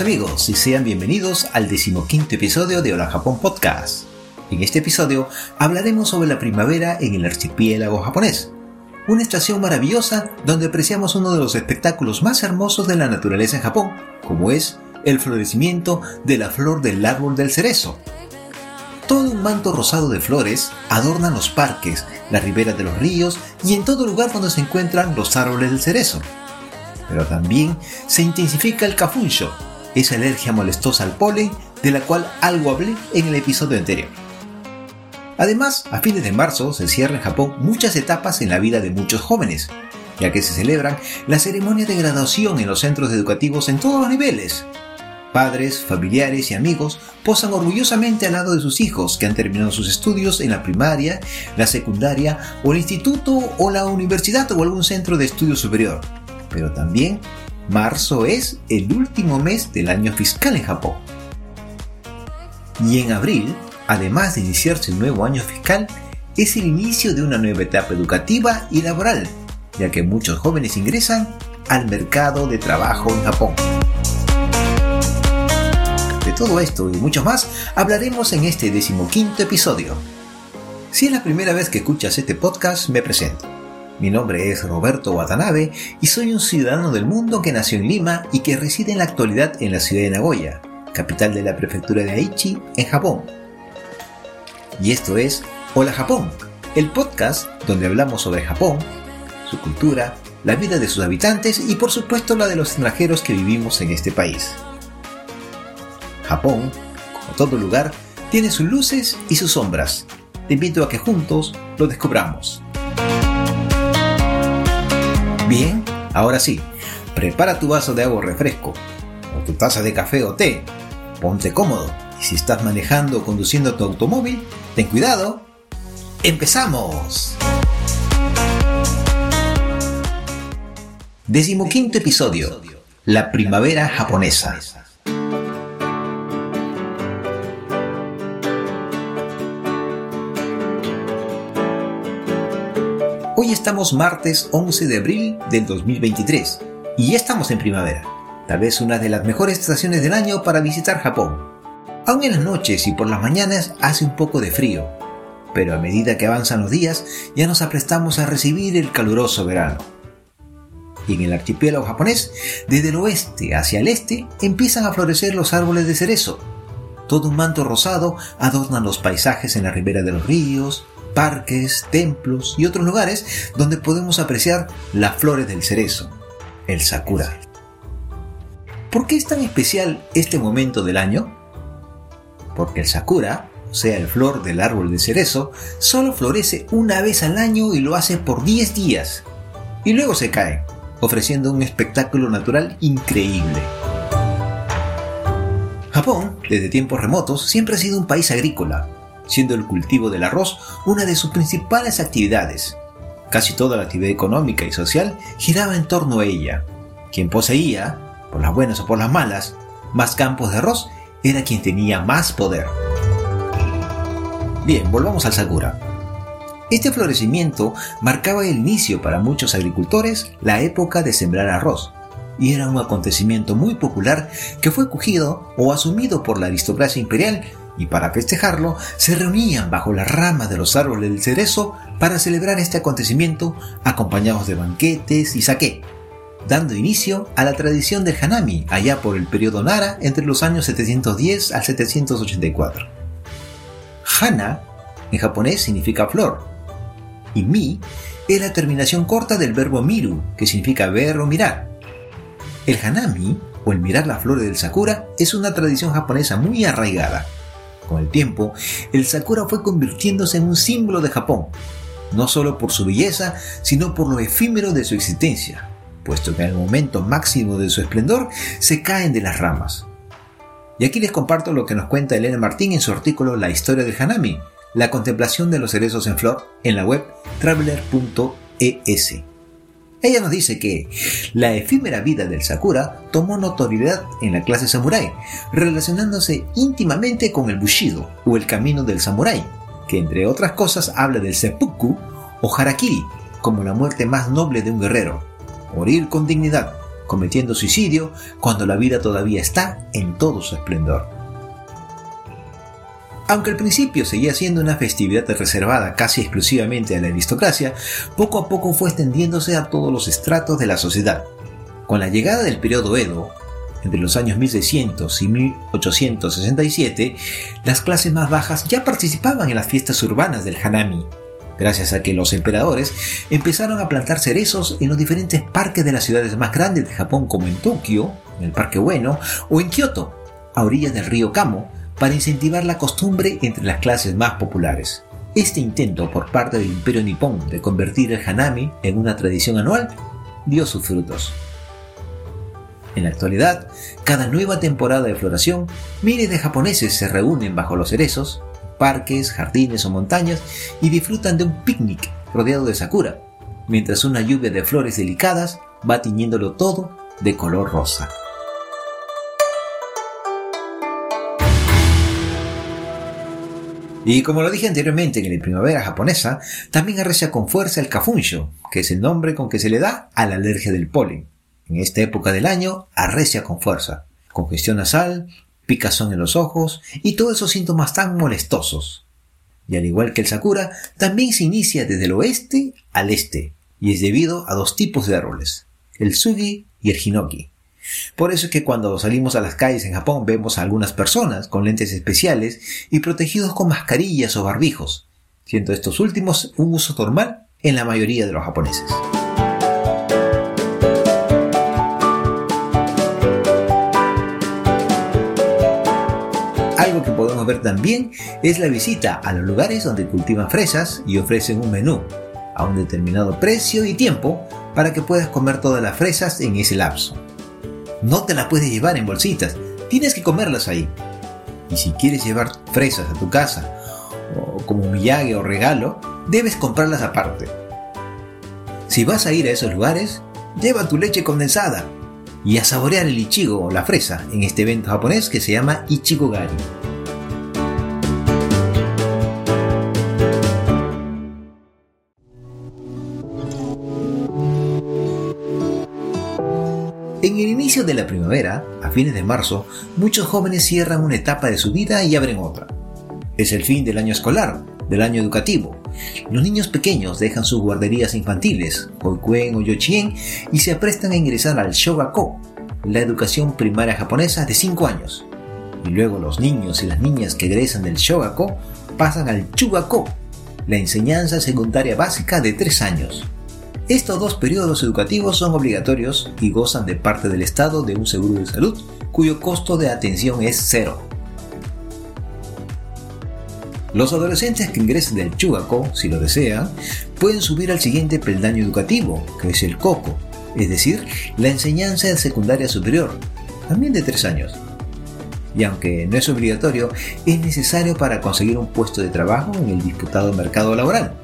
Amigos y sean bienvenidos al decimoquinto episodio de Hola Japón Podcast. En este episodio hablaremos sobre la primavera en el archipiélago japonés, una estación maravillosa donde apreciamos uno de los espectáculos más hermosos de la naturaleza en Japón, como es el florecimiento de la flor del árbol del cerezo. Todo un manto rosado de flores adornan los parques, las riberas de los ríos y en todo lugar donde se encuentran los árboles del cerezo. Pero también se intensifica el cafuncho, esa alergia molestosa al polen de la cual algo hablé en el episodio anterior. Además, a fines de marzo se cierran en Japón muchas etapas en la vida de muchos jóvenes, ya que se celebran las ceremonias de graduación en los centros educativos en todos los niveles. Padres, familiares y amigos posan orgullosamente al lado de sus hijos que han terminado sus estudios en la primaria, la secundaria o el instituto o la universidad o algún centro de estudio superior. Pero también marzo es el último mes del año fiscal en Japón. Y en abril además de iniciarse el nuevo año fiscal, es el inicio de una nueva etapa educativa y laboral, ya que muchos jóvenes ingresan al mercado de trabajo en Japón. De todo esto y mucho más hablaremos en este decimoquinto episodio. Si es la primera vez que escuchas este podcast, me presento. Mi nombre es Roberto Watanabe y soy un ciudadano del mundo que nació en Lima y que reside en la actualidad en la ciudad de Nagoya, capital de la prefectura de Aichi, en Japón y esto es Hola Japón, el podcast donde hablamos sobre Japón, su cultura, la vida de sus habitantes y por supuesto la de los extranjeros que vivimos en este país. Japón, como todo lugar, tiene sus luces y sus sombras. Te invito a que juntos lo descubramos. Bien, ahora sí, prepara tu vaso de agua refresco, o tu taza de café o té, ponte cómodo y si estás manejando o conduciendo tu automóvil, ten cuidado. ¡Empezamos! Decimoquinto episodio. La primavera japonesa. Hoy estamos martes 11 de abril del 2023 y ya estamos en primavera, tal vez una de las mejores estaciones del año para visitar Japón. Aún en las noches y por las mañanas hace un poco de frío, pero a medida que avanzan los días ya nos aprestamos a recibir el caluroso verano. Y en el archipiélago japonés, desde el oeste hacia el este, empiezan a florecer los árboles de cerezo. Todo un manto rosado adorna los paisajes en la ribera de los ríos, parques, templos y otros lugares donde podemos apreciar las flores del cerezo, el sakura. ¿Por qué es tan especial este momento del año? Porque el sakura, o sea, el flor del árbol de cerezo, solo florece una vez al año y lo hace por 10 días. Y luego se cae, ofreciendo un espectáculo natural increíble. Japón, desde tiempos remotos, siempre ha sido un país agrícola, siendo el cultivo del arroz una de sus principales actividades. Casi toda la actividad económica y social giraba en torno a ella. Quien poseía, por las buenas o por las malas, más campos de arroz era quien tenía más poder. Bien, volvamos al Sakura. Este florecimiento marcaba el inicio para muchos agricultores la época de sembrar arroz, y era un acontecimiento muy popular que fue cogido o asumido por la aristocracia imperial y para festejarlo se reunían bajo las ramas de los árboles del cerezo para celebrar este acontecimiento acompañados de banquetes y saqué, dando inicio a la tradición del Hanami allá por el periodo Nara entre los años 710 al 784. Hana en japonés significa flor y mi es la terminación corta del verbo miru que significa ver o mirar. El Hanami o el mirar las flores del sakura es una tradición japonesa muy arraigada con el tiempo, el sakura fue convirtiéndose en un símbolo de Japón, no solo por su belleza, sino por lo efímero de su existencia, puesto que en el momento máximo de su esplendor se caen de las ramas. Y aquí les comparto lo que nos cuenta Elena Martín en su artículo La historia del Hanami, la contemplación de los cerezos en flor en la web traveler.es. Ella nos dice que la efímera vida del Sakura tomó notoriedad en la clase samurái, relacionándose íntimamente con el Bushido o el camino del samurái, que entre otras cosas habla del seppuku o harakiri, como la muerte más noble de un guerrero, morir con dignidad, cometiendo suicidio cuando la vida todavía está en todo su esplendor. Aunque al principio seguía siendo una festividad reservada casi exclusivamente a la aristocracia, poco a poco fue extendiéndose a todos los estratos de la sociedad. Con la llegada del periodo Edo, entre los años 1600 y 1867, las clases más bajas ya participaban en las fiestas urbanas del Hanami, gracias a que los emperadores empezaron a plantar cerezos en los diferentes parques de las ciudades más grandes de Japón como en Tokio, en el Parque Bueno, o en Kioto, a orillas del río Kamo, para incentivar la costumbre entre las clases más populares. Este intento por parte del imperio nipón de convertir el hanami en una tradición anual dio sus frutos. En la actualidad, cada nueva temporada de floración, miles de japoneses se reúnen bajo los cerezos, parques, jardines o montañas y disfrutan de un picnic rodeado de sakura, mientras una lluvia de flores delicadas va tiñéndolo todo de color rosa. Y como lo dije anteriormente en la primavera japonesa, también arrecia con fuerza el kafunsho, que es el nombre con que se le da a la alergia del polen. En esta época del año arrecia con fuerza, congestión nasal, picazón en los ojos y todos esos síntomas tan molestosos. Y al igual que el sakura, también se inicia desde el oeste al este, y es debido a dos tipos de árboles, el sugi y el hinoki. Por eso es que cuando salimos a las calles en Japón vemos a algunas personas con lentes especiales y protegidos con mascarillas o barbijos, siendo estos últimos un uso normal en la mayoría de los japoneses. Algo que podemos ver también es la visita a los lugares donde cultivan fresas y ofrecen un menú a un determinado precio y tiempo para que puedas comer todas las fresas en ese lapso. No te las puedes llevar en bolsitas, tienes que comerlas ahí. Y si quieres llevar fresas a tu casa, o como millague o regalo, debes comprarlas aparte. Si vas a ir a esos lugares, lleva tu leche condensada y a saborear el ichigo o la fresa en este evento japonés que se llama Ichigo Gari. En el inicio de la primavera, a fines de marzo, muchos jóvenes cierran una etapa de su vida y abren otra. Es el fin del año escolar, del año educativo. Los niños pequeños dejan sus guarderías infantiles, Hoikuen o Yochien, y se aprestan a ingresar al Shogako, la educación primaria japonesa de 5 años. Y luego los niños y las niñas que egresan del Shogako pasan al Chugako, la enseñanza secundaria básica de 3 años. Estos dos periodos educativos son obligatorios y gozan de parte del Estado de un seguro de salud cuyo costo de atención es cero. Los adolescentes que ingresen del Chugako, si lo desean, pueden subir al siguiente peldaño educativo, que es el Koko, es decir, la enseñanza de secundaria superior, también de tres años. Y aunque no es obligatorio, es necesario para conseguir un puesto de trabajo en el disputado mercado laboral.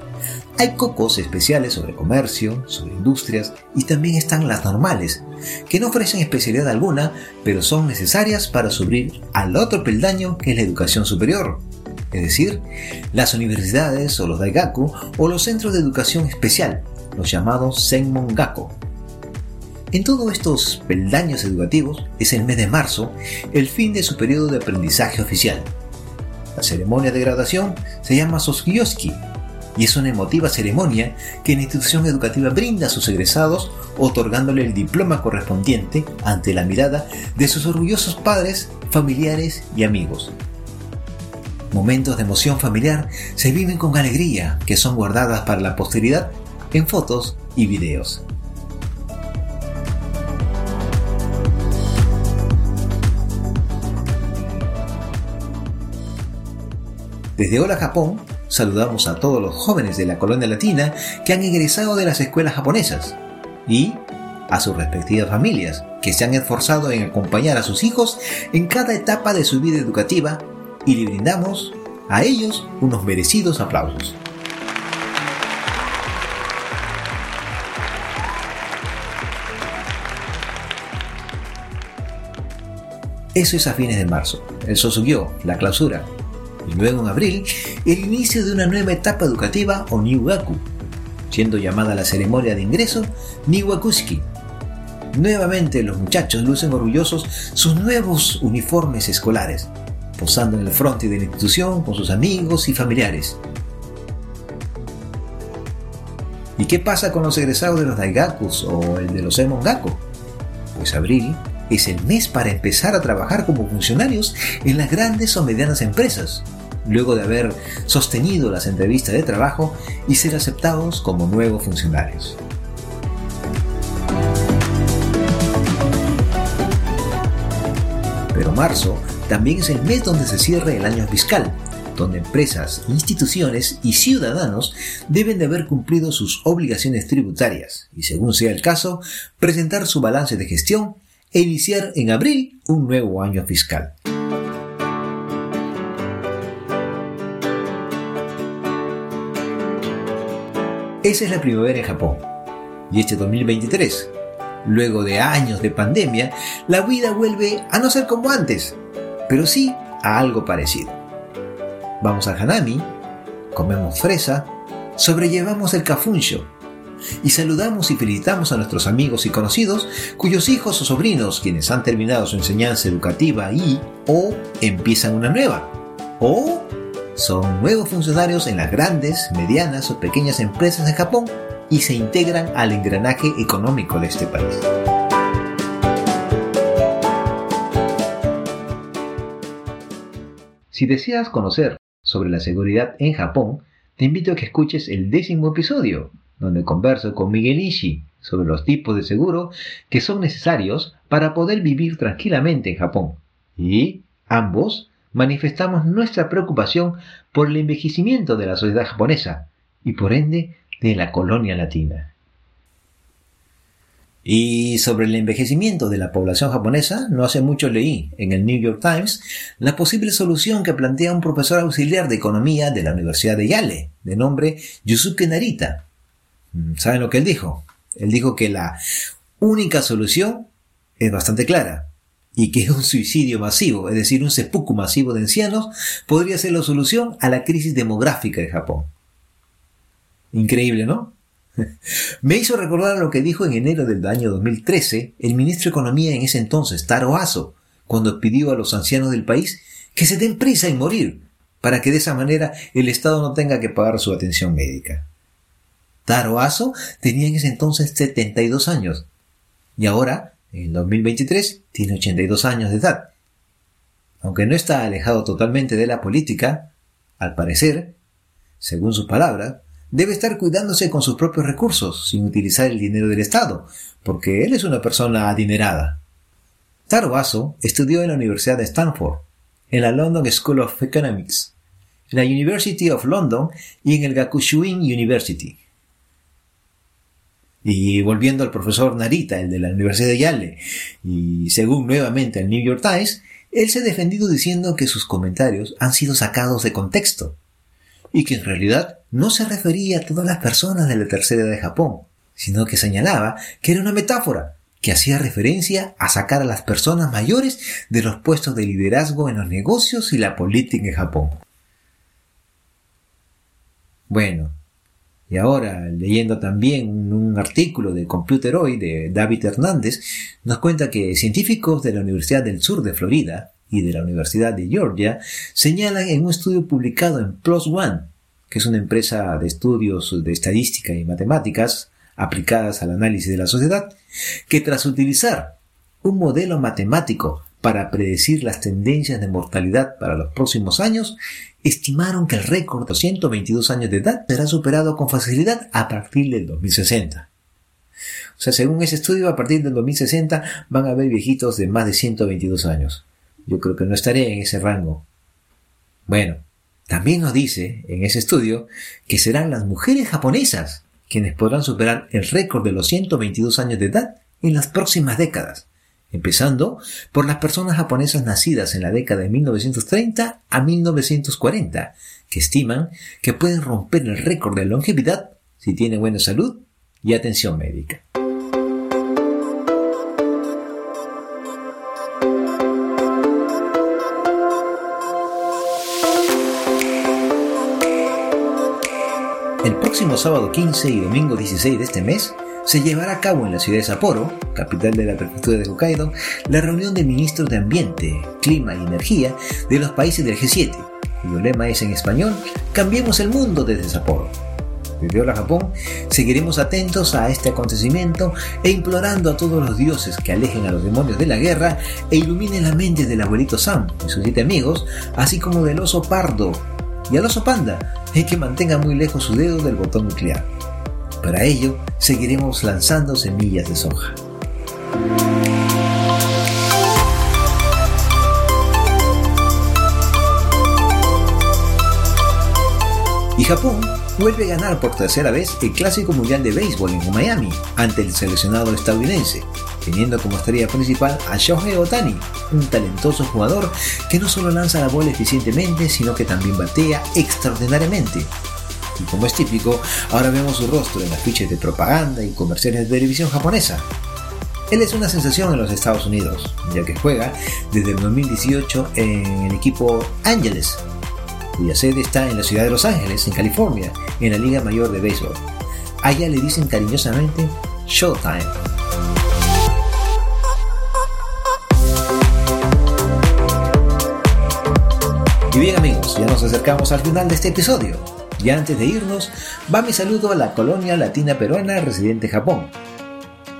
Hay cocos especiales sobre comercio, sobre industrias y también están las normales, que no ofrecen especialidad alguna, pero son necesarias para subir al otro peldaño que es la educación superior, es decir, las universidades o los daigaku o los centros de educación especial, los llamados senmongaku. En todos estos peldaños educativos es el mes de marzo el fin de su periodo de aprendizaje oficial. La ceremonia de graduación se llama Sosgyoski y es una emotiva ceremonia que la institución educativa brinda a sus egresados otorgándole el diploma correspondiente ante la mirada de sus orgullosos padres, familiares y amigos. Momentos de emoción familiar se viven con alegría que son guardadas para la posteridad en fotos y videos. Desde Hola Japón saludamos a todos los jóvenes de la colonia latina que han egresado de las escuelas japonesas y a sus respectivas familias que se han esforzado en acompañar a sus hijos en cada etapa de su vida educativa y le brindamos a ellos unos merecidos aplausos. Eso es a fines de marzo, el Sosugyo, la clausura, y luego en abril, el inicio de una nueva etapa educativa o Niwaku, siendo llamada la ceremonia de ingreso Niwakushiki. Nuevamente los muchachos lucen orgullosos sus nuevos uniformes escolares, posando en el frente de la institución con sus amigos y familiares. ¿Y qué pasa con los egresados de los Daigakus o el de los Emongaku? Pues abril es el mes para empezar a trabajar como funcionarios en las grandes o medianas empresas, luego de haber sostenido las entrevistas de trabajo y ser aceptados como nuevos funcionarios. Pero marzo también es el mes donde se cierra el año fiscal, donde empresas, instituciones y ciudadanos deben de haber cumplido sus obligaciones tributarias y, según sea el caso, presentar su balance de gestión e iniciar en abril un nuevo año fiscal. Esa es la primavera en Japón. Y este 2023, luego de años de pandemia, la vida vuelve a no ser como antes, pero sí a algo parecido. Vamos al Hanami, comemos fresa, sobrellevamos el kafunsho, y saludamos y felicitamos a nuestros amigos y conocidos cuyos hijos o sobrinos quienes han terminado su enseñanza educativa y o empiezan una nueva o son nuevos funcionarios en las grandes, medianas o pequeñas empresas de Japón y se integran al engranaje económico de este país. Si deseas conocer sobre la seguridad en Japón, te invito a que escuches el décimo episodio, donde converso con Miguel Ishii sobre los tipos de seguro que son necesarios para poder vivir tranquilamente en Japón. Y ambos manifestamos nuestra preocupación por el envejecimiento de la sociedad japonesa y por ende de la colonia latina. Y sobre el envejecimiento de la población japonesa, no hace mucho leí en el New York Times la posible solución que plantea un profesor auxiliar de economía de la Universidad de Yale, de nombre Yusuke Narita, ¿Saben lo que él dijo? Él dijo que la única solución es bastante clara y que un suicidio masivo, es decir, un seppuku masivo de ancianos, podría ser la solución a la crisis demográfica de Japón. Increíble, ¿no? Me hizo recordar lo que dijo en enero del año 2013 el ministro de Economía en ese entonces, Taro Aso, cuando pidió a los ancianos del país que se den prisa en morir, para que de esa manera el Estado no tenga que pagar su atención médica. Taro Aso tenía en ese entonces 72 años y ahora, en 2023, tiene 82 años de edad. Aunque no está alejado totalmente de la política, al parecer, según sus palabras, debe estar cuidándose con sus propios recursos, sin utilizar el dinero del Estado, porque él es una persona adinerada. Taro Aso estudió en la Universidad de Stanford, en la London School of Economics, en la University of London y en el Gakushuin University. Y volviendo al profesor Narita, el de la Universidad de Yale, y según nuevamente el New York Times, él se ha defendido diciendo que sus comentarios han sido sacados de contexto, y que en realidad no se refería a todas las personas de la tercera edad de Japón, sino que señalaba que era una metáfora, que hacía referencia a sacar a las personas mayores de los puestos de liderazgo en los negocios y la política en Japón. Bueno, y ahora, leyendo también un artículo de Computer Hoy de David Hernández, nos cuenta que científicos de la Universidad del Sur de Florida y de la Universidad de Georgia señalan en un estudio publicado en PLOS ONE, que es una empresa de estudios de estadística y matemáticas aplicadas al análisis de la sociedad, que tras utilizar un modelo matemático para predecir las tendencias de mortalidad para los próximos años, estimaron que el récord de 122 años de edad será superado con facilidad a partir del 2060. O sea, según ese estudio, a partir del 2060 van a haber viejitos de más de 122 años. Yo creo que no estaré en ese rango. Bueno, También nos dice en ese estudio que serán las mujeres japonesas quienes podrán superar el récord de los 122 años de edad en las próximas décadas, empezando por las personas japonesas nacidas en la década de 1930 a 1940, que estiman que pueden romper el récord de longevidad si tienen buena salud y atención médica. El próximo sábado 15 y domingo 16 de este mes se llevará a cabo en la ciudad de Sapporo, capital de la prefectura de Hokkaido, la reunión de ministros de Ambiente, Clima y Energía de los países del G7, cuyo lema es en español Cambiemos el mundo desde Sapporo. Desde Hola Japón seguiremos atentos a este acontecimiento e implorando a todos los dioses que alejen a los demonios de la guerra e iluminen la mente del abuelito Sam y sus siete amigos, así como del oso pardo y al oso panda es que mantenga muy lejos su dedo del botón nuclear. Para ello, seguiremos lanzando semillas de soja. Y Japón vuelve a ganar por tercera vez el Clásico Mundial de Béisbol en Miami ante el seleccionado estadounidense, teniendo como estrella principal a Shohei Otani, un talentoso jugador que no solo lanza la bola eficientemente, sino que también batea extraordinariamente. Y como es típico, ahora vemos su rostro en afiches de propaganda y comerciales de televisión japonesa. Él es una sensación en los Estados Unidos, ya que juega desde el 2018 en el equipo Ángeles, cuya sede está en la ciudad de Los Ángeles, en California, en la Liga Mayor de Béisbol. Allá le dicen cariñosamente Showtime. Y bien amigos, ya nos acercamos al final de este episodio. Y antes de irnos, va mi saludo a la colonia latina peruana residente en Japón,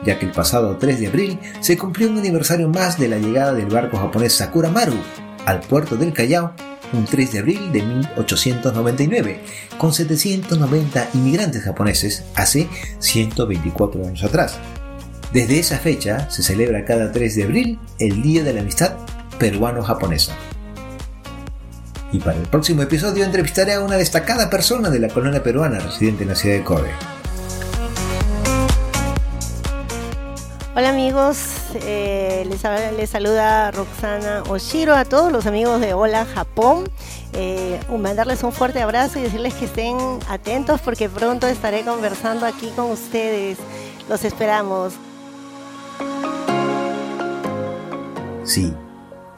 ya que el pasado 3 de abril se cumplió un aniversario más de la llegada del barco japonés Sakura Maru al puerto del Callao un 3 de abril de 1899, con 790 inmigrantes japoneses hace 124 años atrás. Desde esa fecha se celebra cada 3 de abril el Día de la Amistad Peruano-Japonesa. Y para el próximo episodio entrevistaré a una destacada persona de la colonia peruana residente en la ciudad de Kobe. Hola amigos, eh, les, les, saluda Roxana Oshiro a todos los amigos de Hola Japón. Eh, mandarles un fuerte abrazo y decirles que estén atentos porque pronto estaré conversando aquí con ustedes. Los esperamos. Sí,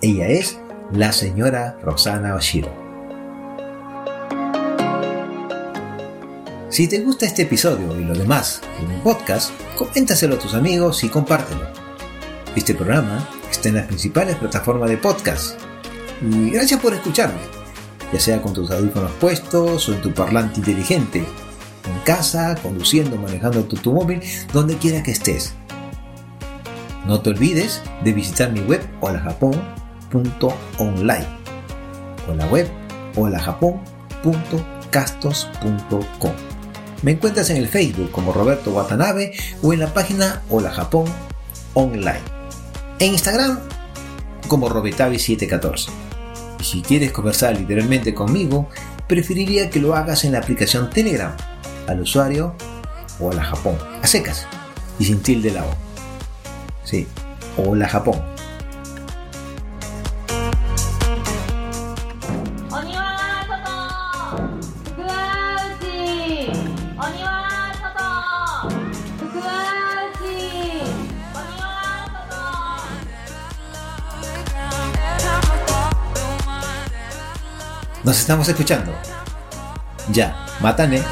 ella es la señora Roxana Oshiro. Si te gusta este episodio y lo demás en mi podcast, coméntaselo a tus amigos y compártelo. Este programa está en las principales plataformas de podcast. Y gracias por escucharme, ya sea con tus audífonos puestos o en tu parlante inteligente, en casa, conduciendo, manejando tu, tu móvil, donde quiera que estés. No te olvides de visitar mi web holajapón.online o la web holajapón.castos.com. Me encuentras en el Facebook como Roberto Watanabe o en la página Hola Japón Online. En Instagram como Robetavi714. Y si quieres conversar literalmente conmigo, preferiría que lo hagas en la aplicación Telegram al usuario Hola Japón, a secas y sin tilde la O. Sí, Hola Japón. Nos estamos escuchando. Ya, matane.